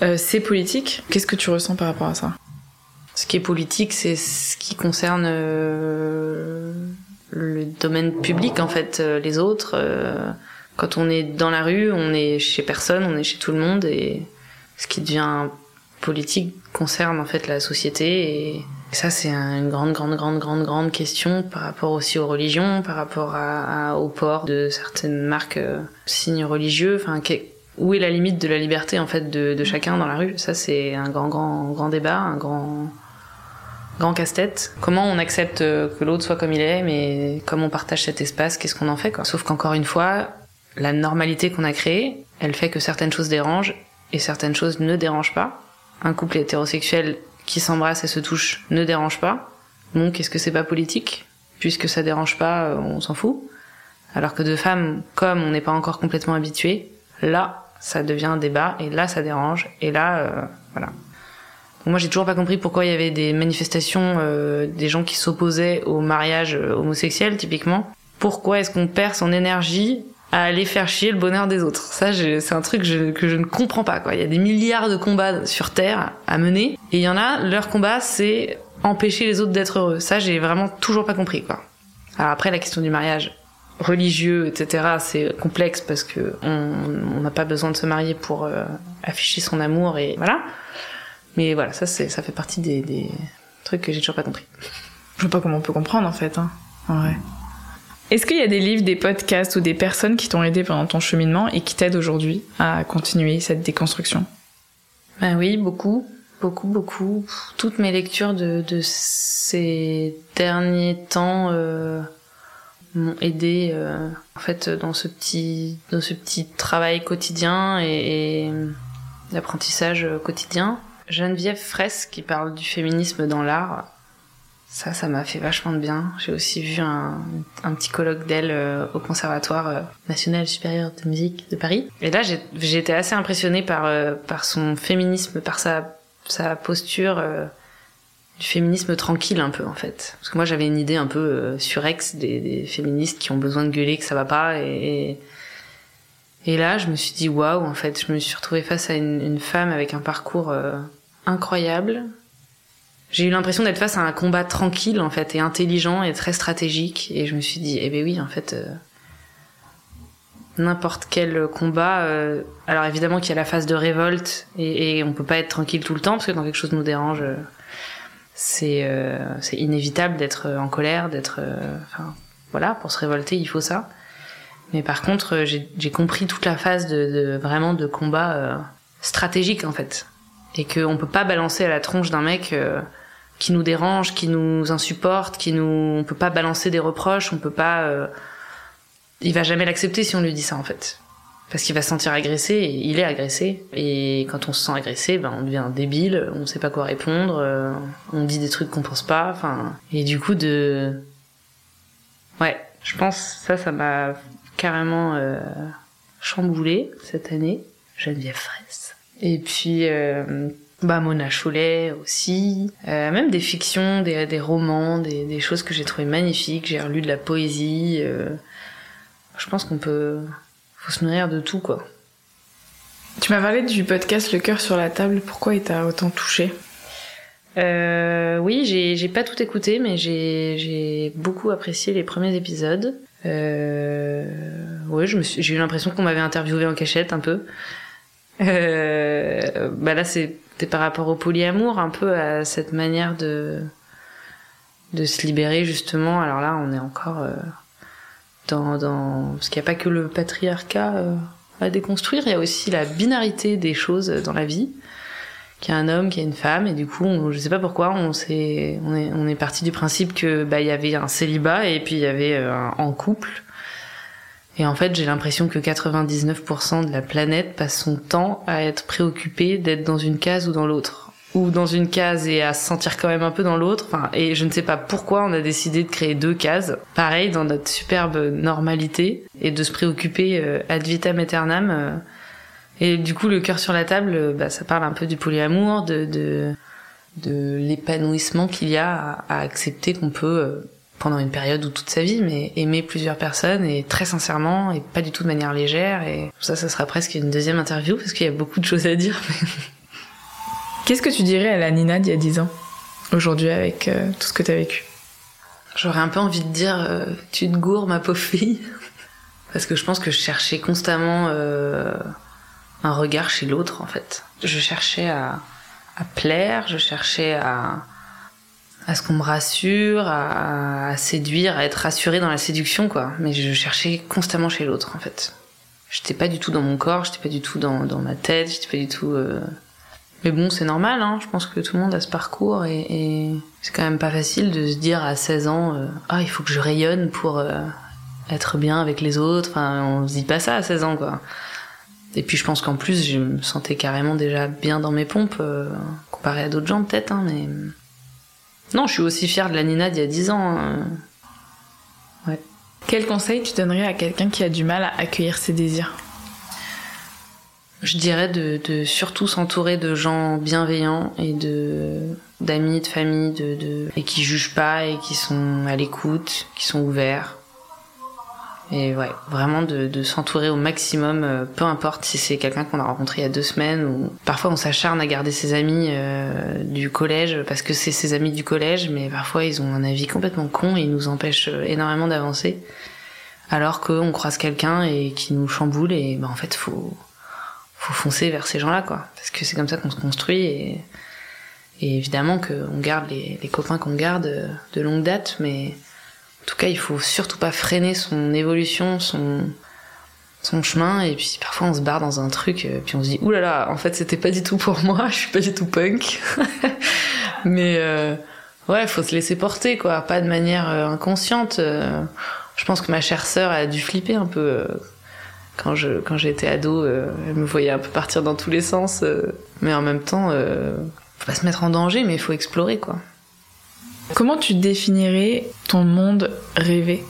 euh, c'est politique. Qu'est-ce que tu ressens par rapport à ça? Ce qui est politique, c'est ce qui concerne euh, le domaine public en fait. les autres, quand on est dans la rue, on est chez personne, on est chez tout le monde et ce qui devient politique concerne en fait la société et ça c'est une grande grande grande grande grande question par rapport aussi aux religions, par rapport à, au port de certaines marques euh, signes religieux. Enfin, où est la limite de la liberté en fait de, de chacun dans la rue? Ça c'est un grand grand grand débat, un grand grand casse-tête. Comment on accepte que l'autre soit comme il est, mais comme on partage cet espace, qu'est-ce qu'on en fait quoi? Sauf qu'encore une fois, la normalité qu'on a créée, elle fait que certaines choses dérangent et certaines choses ne dérangent pas un couple hétérosexuel qui s'embrasse et se touche ne dérange pas. Donc est-ce que c'est pas politique? Puisque ça dérange pas, euh, on s'en fout. Alors que deux femmes, comme on n'est pas encore complètement habitué, là, ça devient un débat et là, ça dérange et là, euh, voilà. moi, j'ai toujours pas compris pourquoi il y avait des manifestations, euh, des gens qui s'opposaient au mariage homosexuel, typiquement. Pourquoi est-ce qu'on perd son énergie à aller faire chier le bonheur des autres. Ça, c'est un truc que je ne comprends pas. Quoi. Il y a des milliards de combats sur Terre à mener, et il y en a, leur combat, c'est empêcher les autres d'être heureux. Ça, j'ai vraiment toujours pas compris. Quoi. Alors après, la question du mariage religieux, etc., c'est complexe parce que on n'a pas besoin de se marier pour euh, afficher son amour et voilà. Mais voilà, ça, ça fait partie des, des trucs que j'ai toujours pas compris. Je vois pas comment on peut comprendre en fait. Hein. En vrai. Est-ce qu'il y a des livres, des podcasts ou des personnes qui t'ont aidé pendant ton cheminement et qui t'aident aujourd'hui à continuer cette déconstruction? Ben oui, beaucoup, beaucoup, beaucoup. Toutes mes lectures de, ces derniers temps euh, m'ont aidé euh, en fait dans ce petit travail quotidien et, et l'apprentissage quotidien. Geneviève Fraisse qui parle du féminisme dans l'art ça, ça m'a fait vachement de bien. J'ai aussi vu un, un petit colloque d'elle euh, au Conservatoire euh, national supérieur de musique de Paris. Et là, j'ai été assez impressionnée par, euh, par son féminisme, par sa, sa posture du féminisme tranquille un peu en fait. Parce que moi, j'avais une idée un peu surex des, féministes qui ont besoin de gueuler que ça va pas. Et, et, là, je me suis dit waouh, en fait, je me suis retrouvée face à une femme avec un parcours incroyable j'ai eu l'impression d'être face à un combat tranquille en fait et intelligent et très stratégique et je me suis dit eh ben oui en fait euh, n'importe quel combat euh, alors évidemment qu'il y a la phase de révolte et, on peut pas être tranquille tout le temps parce que quand quelque chose nous dérange euh, c'est inévitable d'être en colère d'être enfin voilà pour se révolter il faut ça. Mais par contre j'ai compris toute la phase de vraiment de combat stratégique en fait. Et qu'on peut pas balancer à la tronche d'un mec qui nous dérange, qui nous insupporte, qui nous, on peut pas balancer des reproches, on peut pas, euh... il va jamais l'accepter si on lui dit ça en fait, parce qu'il va se sentir agressé, et il est agressé, et quand on se sent agressé, ben on devient débile, on sait pas quoi répondre, euh, on dit des trucs qu'on pense pas, enfin, et du coup de, ouais, je pense ça, ça m'a carrément euh, chamboulé cette année, Geneviève Fraisse. Et puis euh, bah Mona Chollet aussi, euh, même des fictions, des, des romans, des, des, choses que j'ai trouvées magnifiques. J'ai relu de la poésie. Euh, je pense qu'on peut, faut se nourrir de tout quoi. Tu m'as parlé du podcast Le cœur sur la table. Pourquoi il t'a autant touché? Euh, Oui, j'ai j'ai pas tout écouté, mais j'ai j'ai beaucoup apprécié les premiers épisodes. Euh, ouais, je me j'ai eu l'impression qu'on m'avait interviewé en cachette un peu. Euh, bah là, c'est par rapport au polyamour, un peu à cette manière de de se libérer justement. Alors là, on est encore euh, dans, dans parce qu'il n'y a pas que le patriarcat euh, à déconstruire, il y a aussi la binarité des choses dans la vie. Qu'il y a un homme, qu'il y a une femme, et du coup, on, je sais pas pourquoi, on s'est, on est, on est parti du principe que bah il y avait un célibat et puis il y avait euh, un en couple. Et en fait, j'ai l'impression que 99% de la planète passe son temps à être préoccupé d'être dans une case ou dans l'autre. Ou dans une case et à se sentir quand même un peu dans l'autre. Enfin, et je ne sais pas pourquoi on a décidé de créer deux cases. Pareil, dans notre superbe normalité. Et de se préoccuper euh, ad vitam aeternam. Euh. et du coup, le cœur sur la table, euh, bah, ça parle un peu du polyamour, de, de, de l'épanouissement qu'il y a à, accepter qu'on peut euh, pendant une période ou toute sa vie, mais aimer plusieurs personnes et très sincèrement et pas du tout de manière légère. Et ça, ça sera presque une deuxième interview parce qu'il y a beaucoup de choses à dire. Qu'est-ce que tu dirais à la Nina d'il y a 10 ans, aujourd'hui, avec euh, tout ce que tu as vécu? J'aurais un peu envie de dire euh, tu te gourres, ma pauvre fille. Parce que je pense que je cherchais constamment euh, un regard chez l'autre, en fait. Je cherchais à, à plaire, je cherchais à, à ce qu'on me rassure, à, à, séduire, à être rassurée dans la séduction, quoi. Mais je cherchais constamment chez l'autre, en fait. J'étais pas du tout dans mon corps, j'étais pas du tout dans, dans ma tête, j'étais pas du tout. Euh... Mais bon, c'est normal, hein. Je pense que tout le monde a ce parcours et, et c'est quand même pas facile de se dire à 16 ans, euh, ah, il faut que je rayonne pour euh, être bien avec les autres. Enfin, on se dit pas ça à 16 ans, quoi. Et puis je pense qu'en plus, je me sentais carrément déjà bien dans mes pompes, euh, comparé à d'autres gens peut-être, hein, mais... Non, je suis aussi fière de la Nina d'il y a 10 ans. Hein. Ouais. Quel conseil tu donnerais à quelqu'un qui a du mal à accueillir ses désirs? Je dirais de, de surtout s'entourer de gens bienveillants et de d'amis, de famille, de, de, et qui jugent pas et qui sont à l'écoute, qui sont ouverts. Et ouais, vraiment de, s'entourer au maximum, euh, peu importe si c'est quelqu'un qu'on a rencontré il y a deux semaines ou parfois on s'acharne à garder ses amis euh, du collège parce que c'est ses amis du collège, mais parfois ils ont un avis complètement con et ils nous empêchent euh, énormément d'avancer. Alors qu'on croise quelqu'un et qui nous chamboule et ben en fait faut faut foncer vers ces gens-là quoi, parce que c'est comme ça qu'on se construit et, et évidemment qu'on garde les copains qu'on garde de longue date, mais en tout cas, il faut surtout pas freiner son évolution, son chemin et puis parfois on se barre dans un truc euh, puis on se dit oulala là là, en fait c'était pas du tout pour moi je suis pas du tout punk. Mais euh, ouais faut se laisser porter quoi pas de manière euh, inconsciente. Euh, je pense que ma chère sœur a dû flipper un peu quand je quand j'étais ado elle me voyait un peu partir dans tous les sens mais en même temps faut pas se mettre en danger mais il faut explorer quoi Comment tu définirais ton monde rêvé?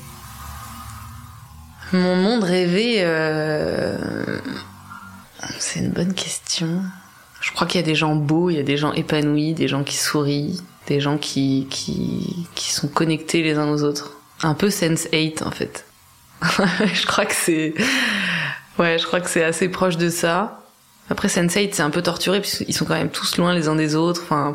Mon monde rêvé, euh... c'est une bonne question. Je crois qu'il y a des gens beaux, il y a des gens épanouis, des gens qui sourient, des gens qui, qui, sont connectés les uns aux autres. Un peu sense 8 en fait. je crois que c'est, ouais, je crois que c'est assez proche de ça. Après Sense8 c'est un peu torturé puisqu'ils sont quand même tous loin les uns des autres. Enfin,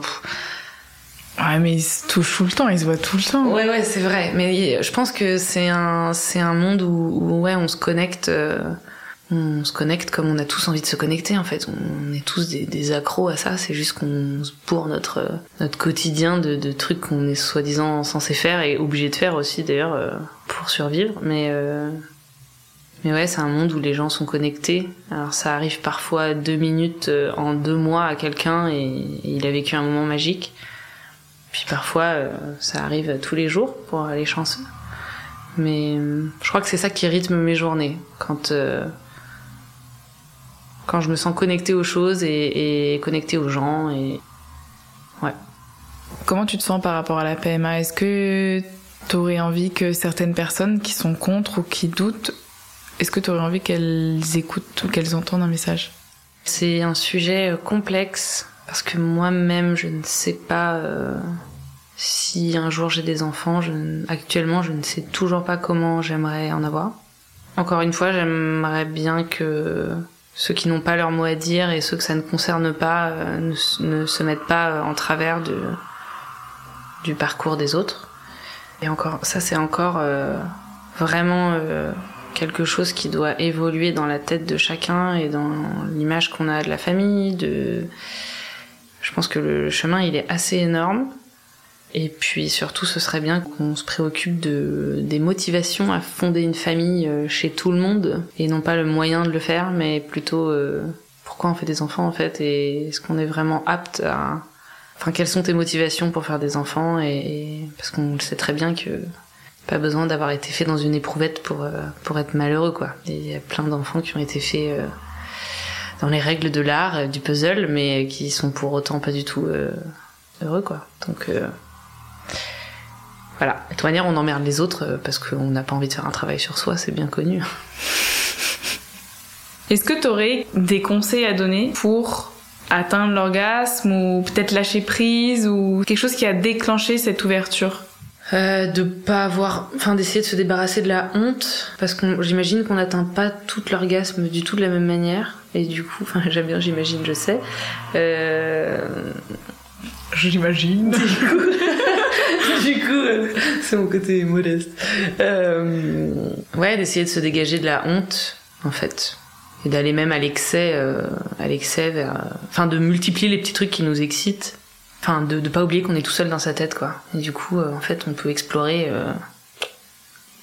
Ouais, mais ils se touchent tout le temps, ils se voient tout le temps. Ouais, ouais, c'est vrai. Mais je pense que c'est un, c'est un monde où, où, ouais, on se connecte, euh, on se connecte comme on a tous envie de se connecter, en fait. On est tous des, des accros à ça. C'est juste qu'on se bourre notre, notre quotidien de, de trucs qu'on est soi-disant censé faire et obligé de faire aussi, d'ailleurs, euh, pour survivre. Mais, euh, mais ouais, c'est un monde où les gens sont connectés. Alors ça arrive parfois deux minutes euh, en deux mois à quelqu'un et il a vécu un moment magique. Puis parfois, euh, ça arrive tous les jours pour les chanceux. Mais euh, je crois que c'est ça qui rythme mes journées. Quand, euh, quand je me sens connectée aux choses et, et connectée aux gens. Et... Ouais. Comment tu te sens par rapport à la PMA Est-ce que tu aurais envie que certaines personnes qui sont contre ou qui doutent, est-ce que tu aurais envie qu'elles écoutent ou qu'elles entendent un message? C'est un sujet complexe parce que moi-même, je ne sais pas euh, si un jour j'ai des enfants. Je, actuellement, je ne sais toujours pas comment j'aimerais en avoir. Encore une fois, j'aimerais bien que ceux qui n'ont pas leur mot à dire et ceux que ça ne concerne pas euh, ne, se mettent pas en travers de, du parcours des autres. Et encore, ça c'est encore euh, vraiment euh, quelque chose qui doit évoluer dans la tête de chacun et dans l'image qu'on a de la famille, de je pense que le chemin il est assez énorme. Et puis surtout, ce serait bien qu'on se préoccupe de, des motivations à fonder une famille euh, chez tout le monde, et non pas le moyen de le faire, mais plutôt euh, pourquoi on fait des enfants en fait, et est-ce qu'on est vraiment apte à... Enfin, quelles sont tes motivations pour faire des enfants, et, parce qu'on le sait très bien que pas besoin d'avoir été fait dans une éprouvette pour, euh, pour être malheureux, quoi. Il y a plein d'enfants qui ont été faits euh, dans les règles de l'art, euh, du puzzle, mais qui sont pour autant pas du tout heureux, quoi. Donc voilà. De toute manière, on emmerde les autres parce qu'on n'a pas envie de faire un travail sur soi, c'est bien connu. Est-ce que tu aurais des conseils à donner pour atteindre l'orgasme ou peut-être lâcher prise ou quelque chose qui a déclenché cette ouverture? Euh, de pas avoir, enfin d'essayer de se débarrasser de la honte, parce que j'imagine qu'on n'atteint pas tout l'orgasme du tout de la même manière, et du coup, enfin j'aime bien, j'imagine, je sais. Euh... J'imagine. Du coup, euh, c'est mon côté modeste. Euh... Ouais, d'essayer de se dégager de la honte, en fait, et d'aller même à l'excès, euh, à l'excès vers, enfin de multiplier les petits trucs qui nous excitent. Enfin de ne pas oublier qu'on est tout seul dans sa tête quoi. Et du coup en fait on peut explorer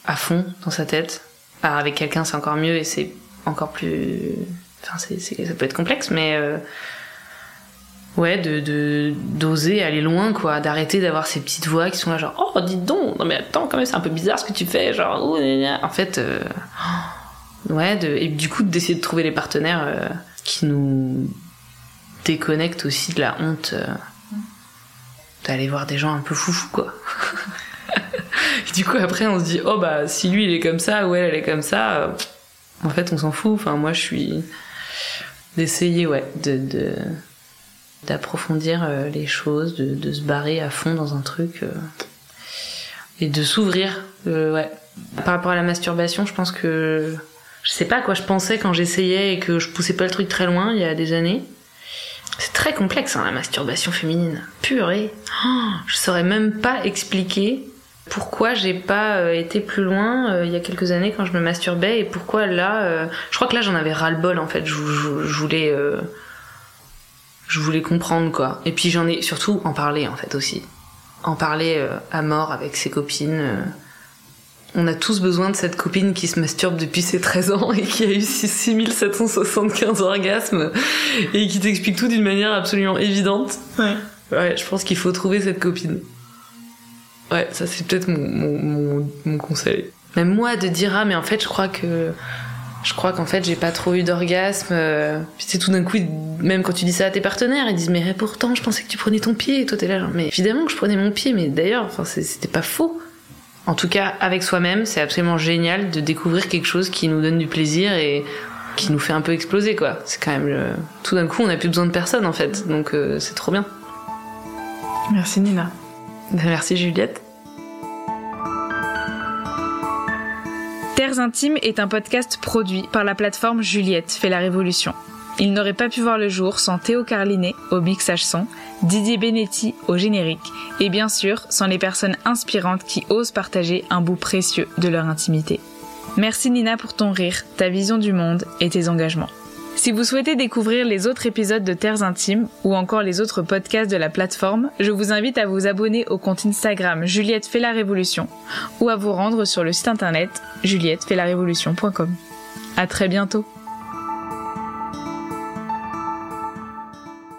à fond dans sa tête. Alors, avec quelqu'un c'est encore mieux et c'est encore plus enfin c'est, ça peut être complexe mais ouais de, d'oser aller loin quoi d'arrêter d'avoir ces petites voix qui sont là genre oh dis donc non mais attends quand même c'est un peu bizarre ce que tu fais genre oh, en fait euh, ouais et du coup d'essayer de trouver les partenaires euh, qui nous déconnectent aussi de la honte euh, d'aller voir des gens un peu foufou quoi. du coup après on se dit oh bah si lui il est comme ça ou elle elle est comme ça, en fait on s'en fout. Enfin moi je suis d'essayer ouais de d'approfondir euh, les choses, de, se barrer à fond dans un truc euh, et de s'ouvrir. Euh, ouais. Par rapport à la masturbation, je pense que je sais pas quoi je pensais quand j'essayais et que je poussais pas le truc très loin il y a des années. C'est très complexe, hein, la masturbation féminine. Purée. Oh, je saurais même pas expliquer pourquoi j'ai pas été plus loin il y a quelques années quand je me masturbais et pourquoi là. Je crois que là j'en avais ras le bol en fait. Je, voulais. Je voulais comprendre quoi. Et puis j'en ai surtout en parler en fait aussi. En parler euh, à mort avec ses copines. euh. On a tous besoin de cette copine qui se masturbe depuis ses 13 ans et qui a eu 6775 orgasmes et qui t'explique tout d'une manière absolument évidente. Ouais. Ouais, je pense qu'il faut trouver cette copine. Ouais, ça c'est peut-être mon, mon, mon, mon conseil. Même moi de dire ah mais en fait je crois que je crois qu'en fait j'ai pas trop eu d'orgasme. euh, Puis c'est tout d'un coup même quand tu dis ça à tes partenaires ils disent mais pourtant je pensais que tu prenais ton pied et toi t'es là genre mais évidemment que je prenais mon pied mais d'ailleurs enfin c'était pas faux. En tout cas avec soi-même c'est absolument génial de découvrir quelque chose qui nous donne du plaisir et qui nous fait un peu exploser quoi. C'est quand même le... tout d'un coup on a plus besoin de personne en fait donc euh, c'est trop bien. Merci Nina. Merci Juliette. Terres Intimes est un podcast produit par la plateforme Juliette fait la révolution. Il n'aurait pas pu voir le jour sans Théo Carlinet au mixage son, Didier Benetti au générique et bien sûr sans les personnes inspirantes qui osent partager un bout précieux de leur intimité. Merci Nina pour ton rire, ta vision du monde et tes engagements. Si vous souhaitez découvrir les autres épisodes de Terres Intimes ou encore les autres podcasts de la plateforme, je vous invite à vous abonner au compte Instagram Juliette fait la révolution ou à vous rendre sur le site internet juliettefaitlarévolution.com. À très bientôt!